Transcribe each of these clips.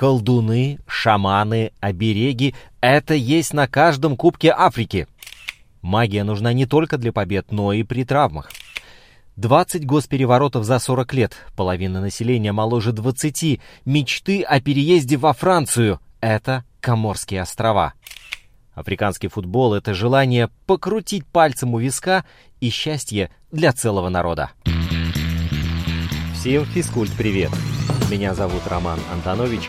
Колдуны, шаманы, обереги — это есть на каждом кубке Африки. Магия нужна не только для побед, но и при травмах. 20 госпереворотов за 40 лет, половина населения моложе 20, мечты о переезде во Францию — это Коморские острова. Африканский футбол — это желание покрутить пальцем у виска и счастье для целого народа. Всем физкульт-привет! Меня зовут Роман Антонович,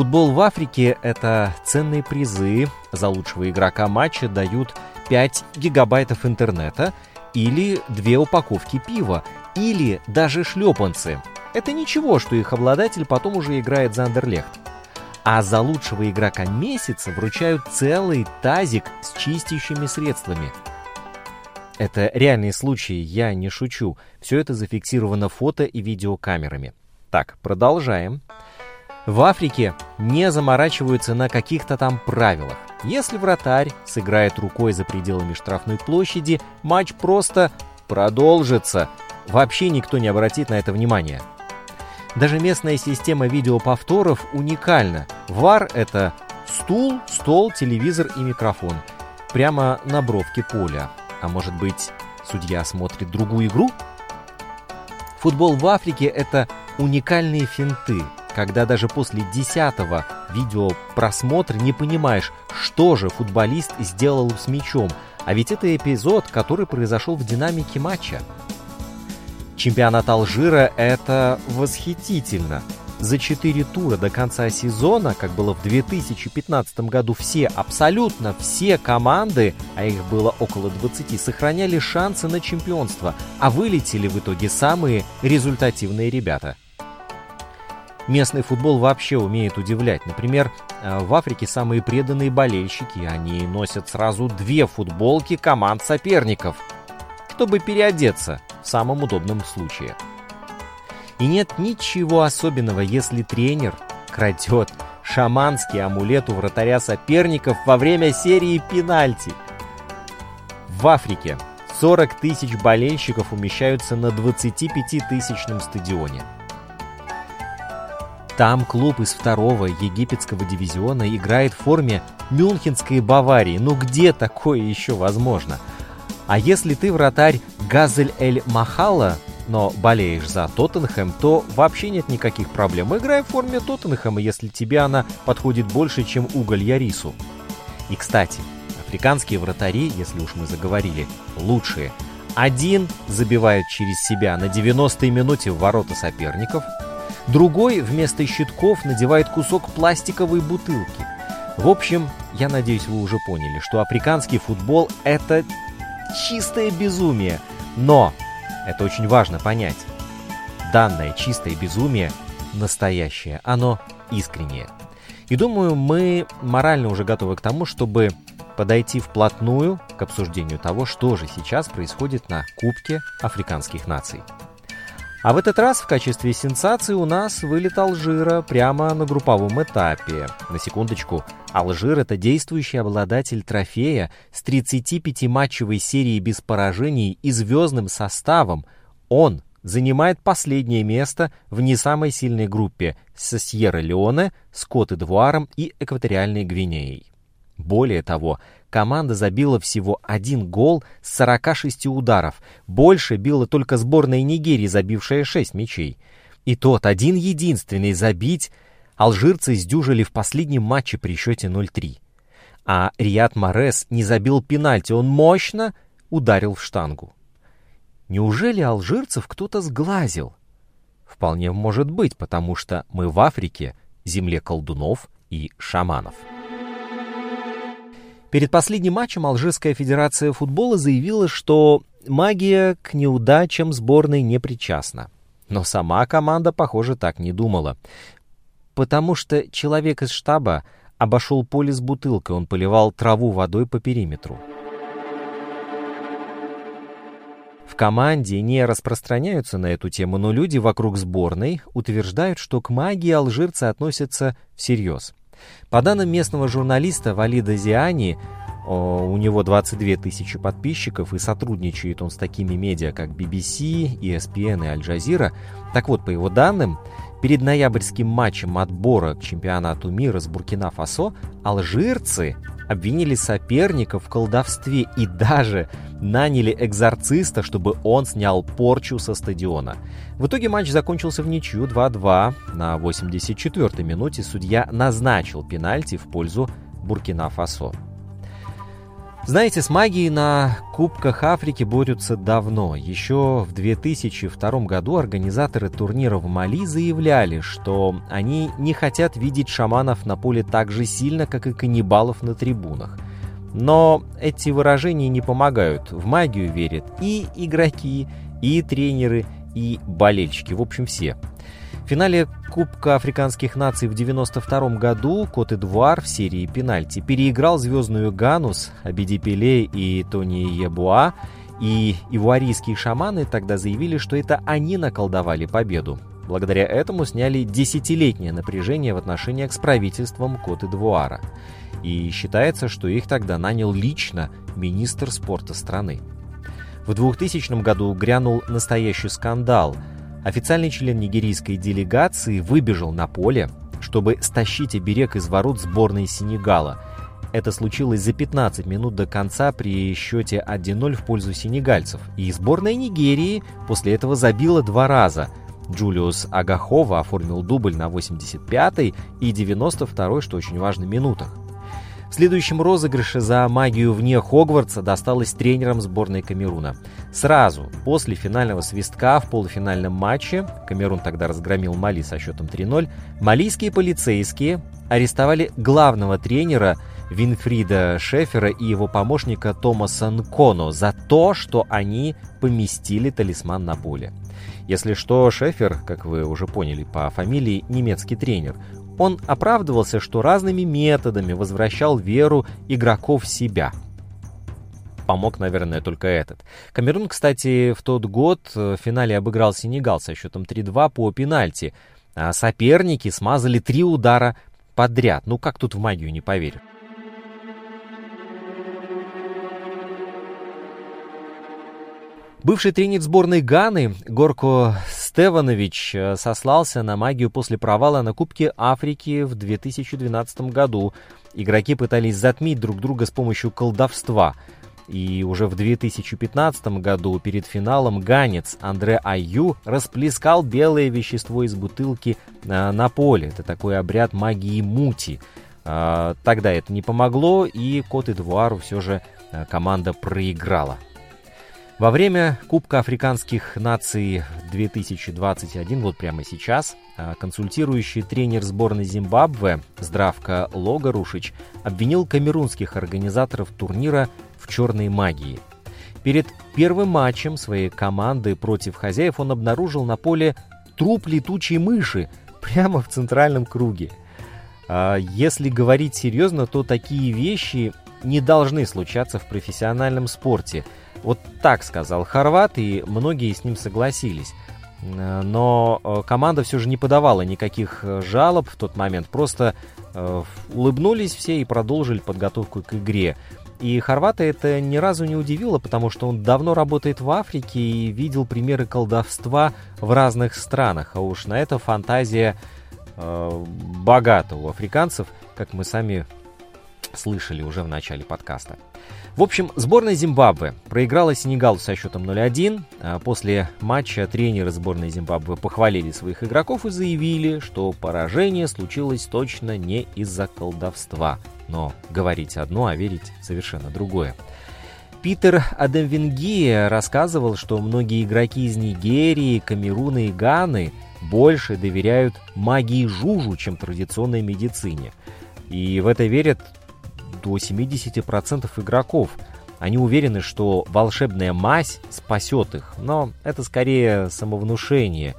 Футбол в Африке – это ценные призы. За лучшего игрока матча дают 5 гигабайтов интернета или две упаковки пива, или даже шлепанцы. Это ничего, что их обладатель потом уже играет за Андерлехт. А за лучшего игрока месяца вручают целый тазик с чистящими средствами. Это реальные случаи, я не шучу. Все это зафиксировано фото и видеокамерами. Так, продолжаем. В Африке не заморачиваются на каких-то там правилах. Если вратарь сыграет рукой за пределами штрафной площади, матч просто продолжится. Вообще никто не обратит на это внимания. Даже местная система видеоповторов уникальна. ВАР — это стул, стол, телевизор и микрофон. Прямо на бровке поля. А может быть, судья смотрит другую игру? Футбол в Африке — это уникальные финты, когда даже после десятого видеопросмотра не понимаешь, что же футболист сделал с мячом, а ведь это эпизод, который произошел в динамике матча. Чемпионат Алжира — это восхитительно. За четыре тура до конца сезона, как было в 2015 году, все, абсолютно все команды, а их было около 20, сохраняли шансы на чемпионство, а вылетели в итоге самые результативные ребята. Местный футбол вообще умеет удивлять. Например, э, в Африке самые преданные болельщики, они носят сразу две футболки команд соперников, чтобы переодеться – в самом удобном случае. И нет ничего особенного, если тренер крадет шаманский амулет у вратаря соперников во время серии пенальти. В Африке 40 тысяч болельщиков умещаются на 25-тысячном стадионе. Там клуб из второго египетского дивизиона играет в форме Мюнхенской Баварии. Ну где такое еще возможно? А если ты вратарь Газель-эль-Махала, но болеешь за Тоттенхэм, то вообще нет никаких проблем. Играй в форме Тоттенхэма, если тебе она подходит больше, чем уголь Ярису. И, кстати, африканские вратари, если уж мы заговорили, лучшие. Один забивает через себя на 90-й минуте в ворота соперников, другой вместо щитков надевает кусок пластиковой бутылки. В общем, я надеюсь, вы уже поняли, что африканский футбол – это чистое безумие. Но, это очень важно понять, данное чистое безумие настоящее, оно искреннее. И думаю, мы морально уже готовы к тому, чтобы подойти вплотную к обсуждению того, что же сейчас происходит на Кубке африканских наций. А в этот раз в качестве сенсации у нас вылет Алжира прямо на групповом этапе. На секундочку, Алжир – это действующий обладатель трофея с 35-матчевой серией без поражений и звездным составом. Он занимает последнее место в не самой сильной группе со Сьерра-Леоне, Скотт-Эдуаром и Экваториальной Гвинеей. Более того, команда забила всего один гол с 46 ударов. Больше била только сборная Нигерии, забившая 6 мячей. И тот один единственный забить алжирцы сдюжили в последнем матче при счете 0-3. А Рият Морес не забил пенальти, он мощно ударил в штангу. Неужели алжирцев кто-то сглазил? Вполне может быть, потому что мы в Африке, земле колдунов и шаманов. Перед последним матчем Алжирская федерация футбола заявила, что магия к неудачам сборной не причастна. Но сама команда, похоже, так не думала. Потому что человек из штаба обошел поле с бутылкой, он поливал траву водой по периметру. В команде не распространяются на эту тему, но люди вокруг сборной утверждают, что к магии алжирцы относятся всерьез. По данным местного журналиста Валида Зиани, у него 22 тысячи подписчиков, и сотрудничает он с такими медиа, как BBC, ESPN и Аль Джазира. Так вот, по его данным, перед ноябрьским матчем отбора к чемпионату мира с Буркина-Фасо алжирцы обвинили соперников в колдовстве и даже наняли экзорциста, чтобы он снял порчу со стадиона. В итоге матч закончился в ничью 2-2. На 84-й минуте судья назначил пенальти в пользу Буркина-Фасо. Знаете, с магией на Кубках Африки борются давно. Еще в 2002 году организаторы турнира в Мали заявляли, что они не хотят видеть шаманов на поле так же сильно, как и каннибалов на трибунах. Но эти выражения не помогают. В магию верят и игроки, и тренеры, и болельщики. В общем, все. В финале Кубка африканских наций в 1992 году Кот-Эдуар в серии пенальти переиграл звездную Ганус, Абиди Пеле и Тони Ебуа, и ивуарийские шаманы тогда заявили, что это они наколдовали победу. Благодаря этому сняли десятилетнее напряжение в отношениях с правительством Кот-Эдуара. И считается, что их тогда нанял лично министр спорта страны. В 2000 году грянул настоящий скандал – Официальный член нигерийской делегации выбежал на поле, чтобы стащить оберег из ворот сборной Сенегала. Это случилось за 15 минут до конца при счете 1-0 в пользу сенегальцев. И сборная Нигерии после этого забила два раза. Джулиус Агахова оформил дубль на 85-й и 92-й, что очень важно, минутах. В следующем розыгрыше за магию вне Хогвартса досталось тренерам сборной Камеруна. Сразу после финального свистка в полуфинальном матче, Камерун тогда разгромил Мали со счетом 3-0, малийские полицейские арестовали главного тренера Винфрида Шефера и его помощника Томаса Нконо за то, что они поместили талисман на поле. Если что, Шефер, как вы уже поняли по фамилии, немецкий тренер. Он оправдывался, что разными методами возвращал веру игроков в себя. Помог, наверное, только этот. Камерун, кстати, в тот год в финале обыграл Сенегал со счетом 3-2 по пенальти. А соперники смазали три удара подряд. Ну как тут в магию не поверю. Бывший тренер сборной Ганы Горко Стеванович э, сослался на магию после провала на Кубке Африки в 2012 году. Игроки пытались затмить друг друга с помощью колдовства. И уже в 2015 году перед финалом ганец Андре Аю расплескал белое вещество из бутылки э, на поле. Это такой обряд магии мути. Э, тогда это не помогло, и Кот-Эдуару все же команда проиграла. Во время Кубка африканских наций 2021, вот прямо сейчас, а, консультирующий тренер сборной Зимбабве Здравка Логарушич обвинил камерунских организаторов турнира в черной магии. Перед первым матчем своей команды против хозяев он обнаружил на поле труп летучей мыши прямо в центральном круге. А, если говорить серьезно, то такие вещи не должны случаться в профессиональном спорте – вот так сказал Хорват, и многие с ним согласились. Но э, команда все же не подавала никаких э, жалоб в тот момент, просто э, улыбнулись все и продолжили подготовку к игре. И Хорвата это ни разу не удивило, потому что он давно работает в Африке и видел примеры колдовства в разных странах. А уж на это фантазия э, богата у африканцев, как мы сами слышали уже в начале подкаста. В общем, сборная Зимбабве проиграла Сенегалу со счетом 0-1. А после матча тренеры сборной Зимбабве похвалили своих игроков и заявили, что поражение случилось точно не из-за колдовства. Но говорить одно, а верить совершенно другое. Питер Адемвингия рассказывал, что многие игроки из Нигерии, Камеруна и Ганы больше доверяют магии Жужу, чем традиционной медицине. И в это верят до 70% игроков. Они уверены, что волшебная мазь спасет их, но это скорее самовнушение.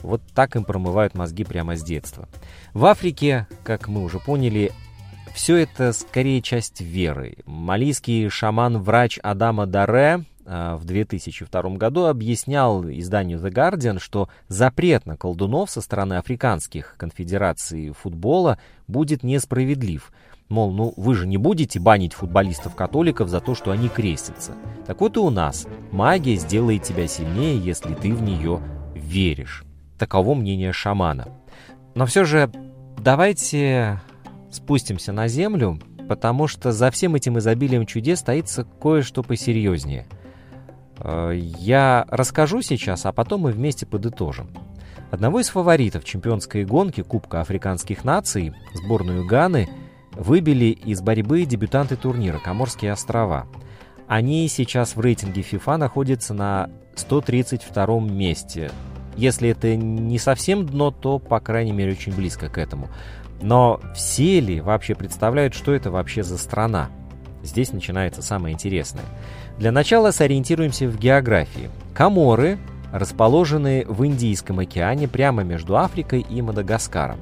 Вот так им промывают мозги прямо с детства. В Африке, как мы уже поняли, все это скорее часть веры. Малийский шаман-врач Адама Даре а, в 2002 году объяснял изданию The Guardian, что запрет на колдунов со стороны африканских конфедераций футбола будет несправедлив. Мол, ну вы же не будете банить футболистов-католиков за то, что они крестятся. Так вот и у нас. Магия сделает тебя сильнее, если ты в нее веришь. Таково мнение шамана. Но все же давайте спустимся на землю, потому что за всем этим изобилием чудес стоится кое-что посерьезнее. Э, я расскажу сейчас, а потом мы вместе подытожим. Одного из фаворитов чемпионской гонки Кубка африканских наций, сборную Ганы, выбили из борьбы дебютанты турнира Коморские острова. Они сейчас в рейтинге FIFA находятся на 132 месте. Если это не совсем дно, то, по крайней мере, очень близко к этому. Но все ли вообще представляют, что это вообще за страна? Здесь начинается самое интересное. Для начала сориентируемся в географии. Коморы расположены в Индийском океане прямо между Африкой и Мадагаскаром.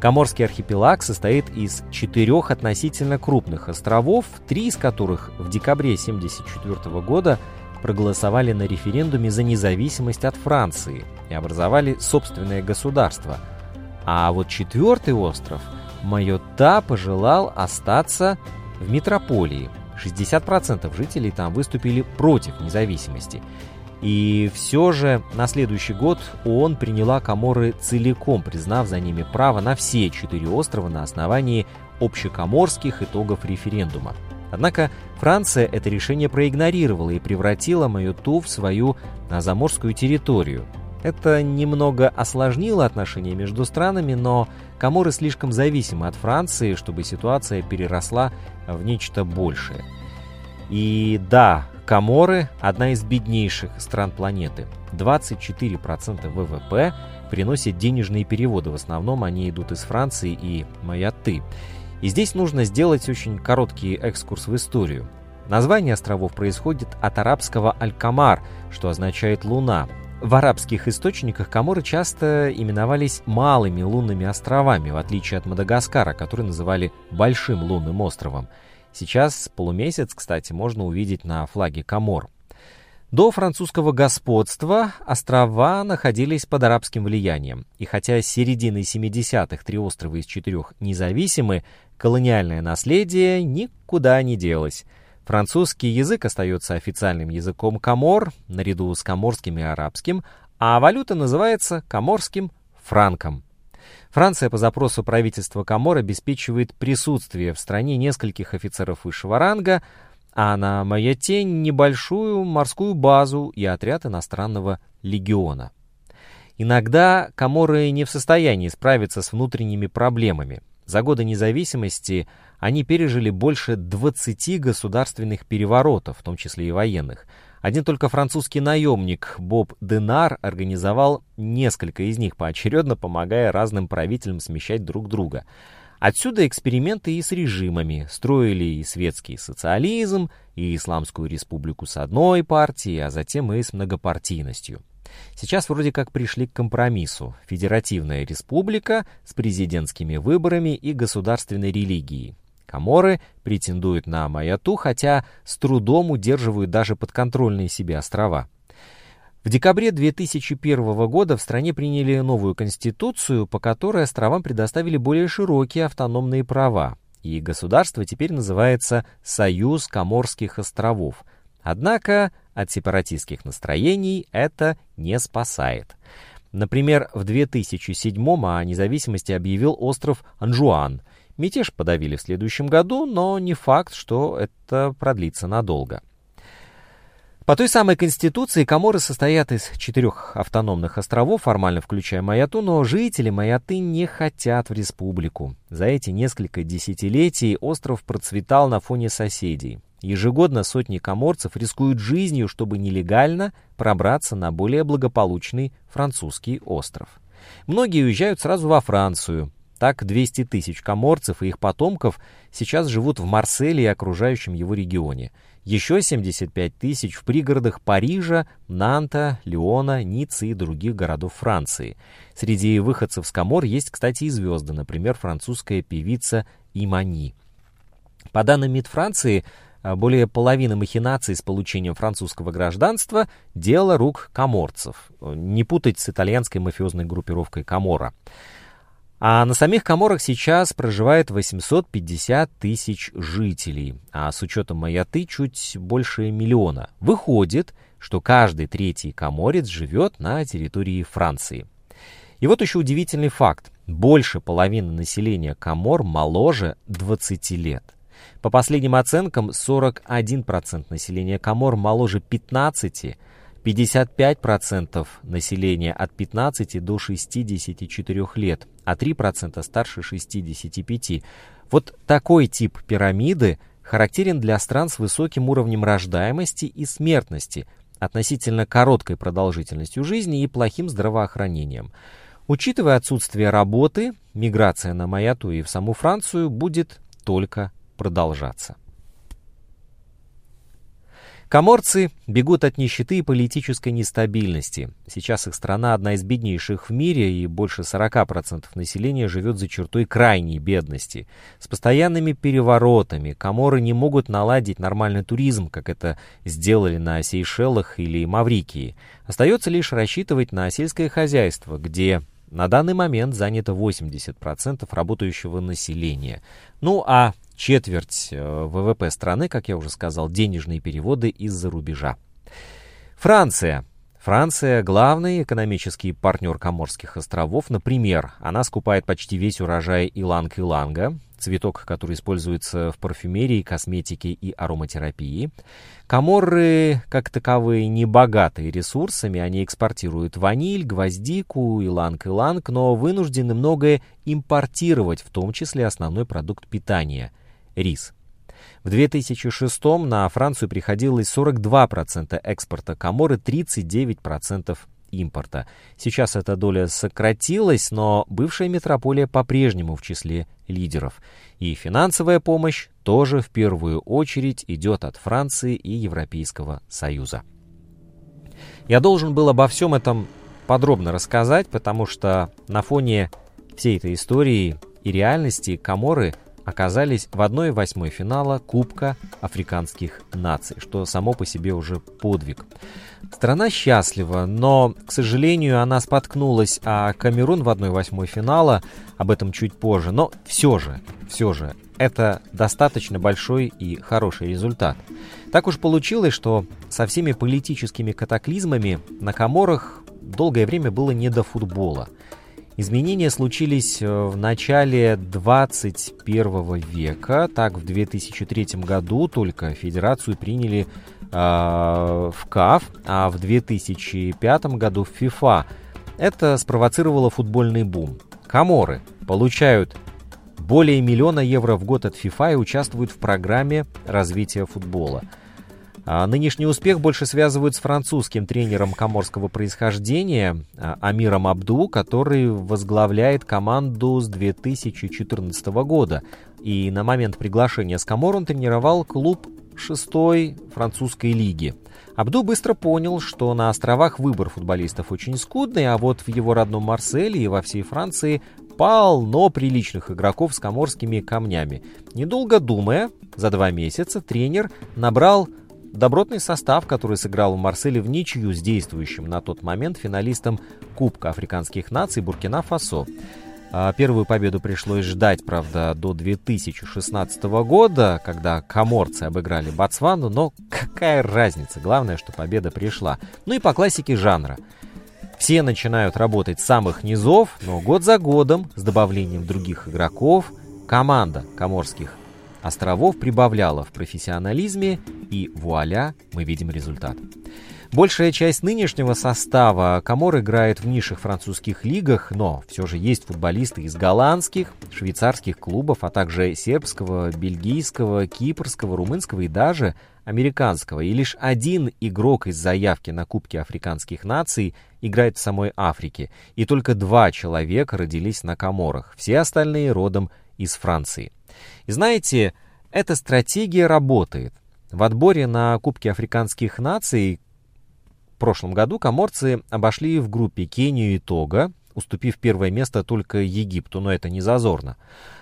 Коморский архипелаг состоит из четырех относительно крупных островов, три из которых в декабре 1974 года проголосовали на референдуме за независимость от Франции и образовали собственное государство – а вот четвертый остров Майота пожелал остаться в метрополии. 60% жителей там выступили против независимости. И все же на следующий год ООН приняла Коморы целиком, признав за ними право на все четыре острова на основании общекоморских итогов референдума. Однако Франция это решение проигнорировала и превратила Майоту в свою заморскую территорию – это немного осложнило отношения между странами, но Коморы слишком зависимы от Франции, чтобы ситуация переросла в нечто большее. И да, Коморы – одна из беднейших стран планеты. 24% ВВП приносят денежные переводы, в основном они идут из Франции и Майотты. И здесь нужно сделать очень короткий экскурс в историю. Название островов происходит от арабского «аль-Камар», что означает «луна», в арабских источниках Коморы часто именовались малыми лунными островами, в отличие от Мадагаскара, который называли Большим лунным островом. Сейчас полумесяц, кстати, можно увидеть на флаге Комор. До французского господства острова находились под арабским влиянием, и хотя с середины 70-х три острова из четырех независимы, колониальное наследие никуда не делось – Французский язык остается официальным языком Камор, наряду с коморским и арабским, а валюта называется коморским франком. Франция по запросу правительства Камор обеспечивает присутствие в стране нескольких офицеров высшего ранга, а на Майотте небольшую морскую базу и отряд иностранного легиона. Иногда Каморы не в состоянии справиться с внутренними проблемами. За годы независимости они пережили больше 20 государственных переворотов, в том числе и военных. Один только французский наемник Боб Денар организовал несколько из них, поочередно помогая разным правителям смещать друг друга. Отсюда эксперименты и с режимами. Строили и светский социализм, и исламскую республику с одной партией, а затем и с многопартийностью. Сейчас вроде как пришли к компромиссу. Федеративная республика с президентскими выборами и государственной религией. Коморы претендуют на Маяту, хотя с трудом удерживают даже подконтрольные себе острова. В декабре 2001 года в стране приняли новую конституцию, по которой островам предоставили более широкие автономные права. И государство теперь называется «Союз Коморских островов». Однако от сепаратистских настроений это не спасает. Например, в 2007 о независимости объявил остров Анжуан – Мятеж подавили в следующем году, но не факт, что это продлится надолго. По той самой конституции Коморы состоят из четырех автономных островов, формально включая Маяту, но жители Маяты не хотят в республику. За эти несколько десятилетий остров процветал на фоне соседей. Ежегодно сотни коморцев рискуют жизнью, чтобы нелегально пробраться на более благополучный французский остров. Многие уезжают сразу во Францию, так 200 тысяч коморцев и их потомков сейчас живут в Марселе и окружающем его регионе. еще 75 тысяч в пригородах Парижа, Нанта, Лиона, Ниццы и других городов Франции. Среди выходцев с Камор есть, кстати, и звезды, например, французская певица Имани. По данным МИД Франции, а более половины махинаций с получением французского гражданства – дело рук коморцев. Не путать с итальянской мафиозной группировкой Камора. А на самих Коморах сейчас проживает 850 тысяч жителей, а с учетом Маяты чуть больше миллиона. Выходит, что каждый третий коморец живет на территории Франции. И вот еще удивительный факт. Больше половины населения Комор моложе 20 лет. По последним оценкам, 41% населения Комор моложе 15, 55% населения от 15 до 64 лет, а 3% старше 65. Вот такой тип пирамиды характерен для стран с высоким уровнем рождаемости и смертности, относительно короткой продолжительностью жизни и плохим здравоохранением. Учитывая отсутствие работы, миграция на Маяту и в саму Францию будет только продолжаться. Коморцы бегут от нищеты и политической нестабильности. Сейчас их страна одна из беднейших в мире, и больше 40% населения живет за чертой крайней бедности. С постоянными переворотами Коморы не могут наладить нормальный туризм, как это сделали на Сейшелах или Маврикии. Остается лишь рассчитывать на сельское хозяйство, где на данный момент занято 80% работающего населения. Ну а четверть э, ВВП страны, как я уже сказал, денежные переводы из-за рубежа. Франция. Франция – главный экономический партнер Коморских островов. Например, она скупает почти весь урожай иланг-иланга, цветок, который используется в парфюмерии, косметике и ароматерапии. Коморы, как таковые, не богатые ресурсами, они экспортируют ваниль, гвоздику, иланг-иланг, но вынуждены многое импортировать, в том числе основной продукт питания – рис. В 2006 на Францию приходилось 42% экспорта Коморы, 39% импорта. Сейчас эта доля сократилась, но бывшая метрополия по-прежнему в числе лидеров. И финансовая помощь тоже в первую очередь идет от Франции и Европейского Союза. Я должен был обо всем этом подробно рассказать, потому что на фоне всей этой истории и реальности Коморы оказались в 1-8 финала Кубка африканских наций, что само по себе уже подвиг. Страна счастлива, но, к сожалению, она споткнулась, а Камерун в 1-8 финала, об этом чуть позже, но все же, все же, это достаточно большой и хороший результат. Так уж получилось, что со всеми политическими катаклизмами на Коморах долгое время было не до футбола. Изменения случились э, в начале 21 века. Так, в 2003 году только Федерацию приняли э, в КАФ, а в 2005 году в ФИФА. Это спровоцировало футбольный бум. Каморы получают более миллиона евро в год от ФИФА и участвуют в программе развития футбола. А нынешний успех больше связывают с французским тренером коморского происхождения а, Амиром Абду, который возглавляет команду с 2014 года. И на момент приглашения с Комор он тренировал клуб шестой французской лиги. Абду быстро понял, что на островах выбор футболистов очень скудный, а вот в его родном Марселе и во всей Франции полно приличных игроков с коморскими камнями. Недолго думая, за два месяца тренер набрал Добротный состав, который сыграл в Марселе в ничью с действующим на тот момент финалистом Кубка африканских наций Буркина-Фасо. А, первую победу пришлось ждать, правда, до 2016 года, когда коморцы обыграли Ботсвану, но какая разница, главное, что победа пришла. Ну и по классике жанра. Все начинают работать с самых низов, но год за годом, с добавлением других игроков, команда коморских островов прибавляла в профессионализме, и вуаля, мы видим результат. Большая часть нынешнего состава Камор играет в низших французских лигах, но все же есть футболисты из голландских, швейцарских клубов, а также сербского, бельгийского, кипрского, румынского и даже американского. И лишь один игрок из заявки на Кубки африканских наций играет в самой Африке. И только два человека родились на Каморах, все остальные родом из Франции. И знаете, эта стратегия работает. В отборе на Кубке африканских наций в прошлом году коморцы обошли в группе Кению и Тога, уступив первое место только Египту, но это не зазорно.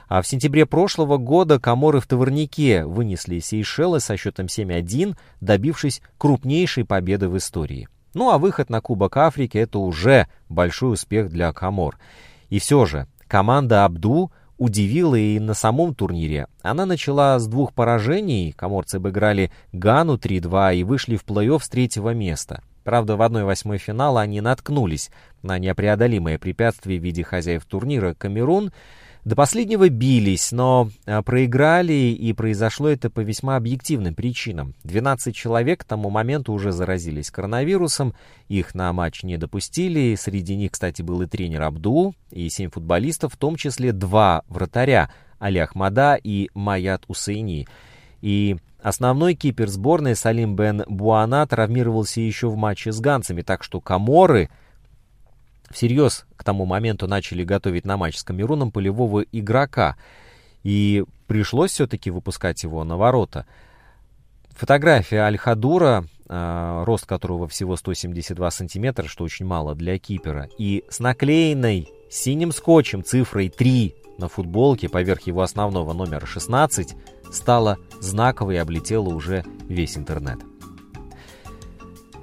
А в сентябре прошлого года Коморы в Товарнике вынесли Сейшелы со счетом 7-1, добившись крупнейшей победы в истории. Ну а выход на Кубок Африки – это уже большой успех для Комор. И все же, команда Абду удивила и на самом турнире. Она начала с двух поражений, коморцы обыграли Гану 3-2 и вышли в плей-офф с третьего места. Правда, в 1-8 финала они наткнулись на непреодолимое препятствие в виде хозяев турнира Камерун – до последнего бились, но а, проиграли, и произошло это по весьма объективным причинам. 12 человек к тому моменту уже заразились коронавирусом, их на матч не допустили. Среди них, кстати, был и тренер Абдул, и 7 футболистов, в том числе два вратаря, Али Ахмада и Маят Усейни. И основной кипер сборной Салим Бен Буана травмировался еще в матче с ганцами, так что Каморы — всерьез к тому моменту начали готовить на матч с Камеруном полевого игрока. И пришлось все-таки выпускать его на ворота. Фотография Аль-Хадура, э, рост которого всего 172 сантиметра, что очень мало для кипера, и с наклеенной синим скотчем цифрой 3 на футболке поверх его основного номера 16 стала знаковой и облетела уже весь интернет.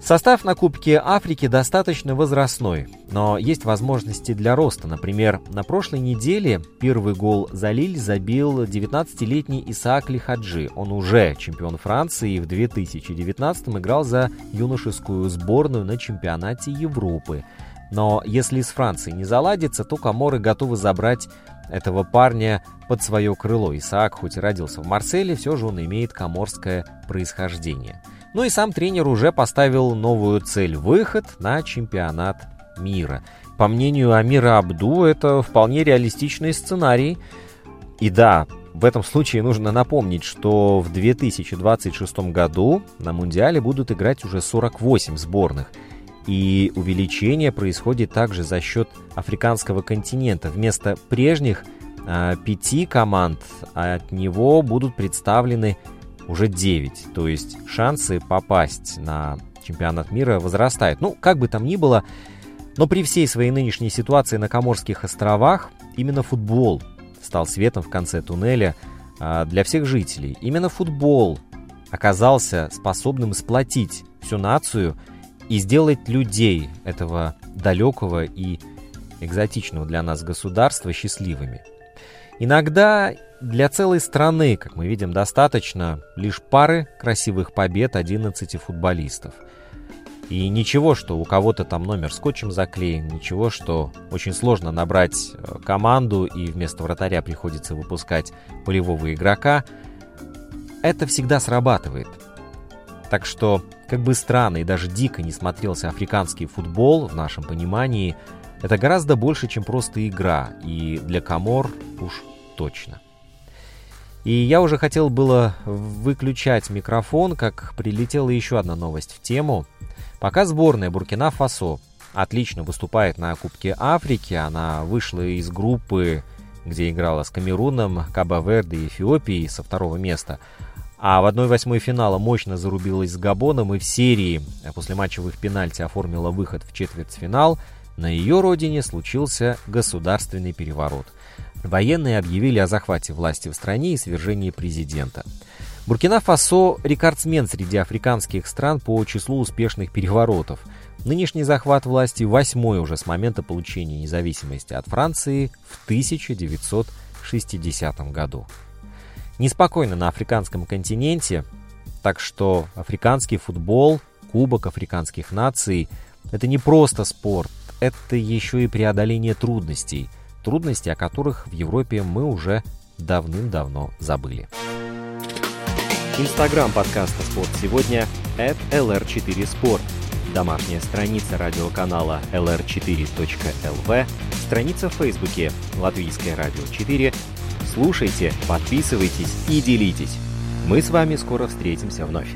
Состав на Кубке Африки достаточно возрастной, но есть возможности для роста. Например, на прошлой неделе первый гол за Лиль забил 19-летний Исаак Лихаджи. Он уже чемпион Франции и в 2019 играл за юношескую сборную на чемпионате Европы. Но если с Францией не заладится, то Коморы готовы забрать этого парня под свое крыло. Исаак хоть и родился в Марселе, все же он имеет коморское происхождение. Ну и сам тренер уже поставил новую цель – выход на чемпионат мира. По мнению Амира Абду, это вполне реалистичный сценарий. И да, в этом случае нужно напомнить, что в 2026 году на Мундиале будут играть уже 48 сборных. И увеличение происходит также за счет африканского континента. Вместо прежних э, пяти команд от него будут представлены уже 9. То есть шансы попасть на чемпионат мира возрастают. Ну, как бы там ни было, но при всей своей нынешней ситуации на Коморских островах именно футбол стал светом в конце туннеля а, для всех жителей. Именно футбол оказался способным сплотить всю нацию и сделать людей этого далекого и экзотичного для нас государства счастливыми. Иногда для целой страны, как мы видим, достаточно лишь пары красивых побед 11 футболистов. И ничего, что у кого-то там номер скотчем заклеен, ничего, что очень сложно набрать э, команду и вместо вратаря приходится выпускать полевого игрока. Это всегда срабатывает. Так что, как бы странно и даже дико не смотрелся африканский футбол в нашем понимании, это гораздо больше, чем просто игра, и для Камор уж точно. И я уже хотел было выключать микрофон, как прилетела еще одна новость в тему. Пока сборная Буркина-Фасо отлично выступает на Кубке Африки, она вышла из группы, где играла с Камеруном, Кабо-Верде и Эфиопией со второго места, а в 1-8 финала мощно зарубилась с Габоном и в серии после матчевых пенальти оформила выход в четвертьфинал, на ее родине случился государственный переворот – Военные объявили о захвате власти в стране и свержении президента. Буркина-Фасо – рекордсмен среди африканских стран по числу успешных переворотов. Нынешний захват власти восьмой уже с момента получения независимости от Франции в 1960 году. Неспокойно на африканском континенте, так что африканский футбол, Кубок африканских наций – это не просто спорт, это еще и преодоление трудностей – трудности о которых в Европе мы уже давным-давно забыли. Инстаграм подкаста «Спорт сегодня» at lr4sport. Домашняя страница радиоканала lr4.lv, страница в Фейсбуке «Латвийское радио 4». Слушайте, подписывайтесь и делитесь. Мы с вами скоро встретимся вновь.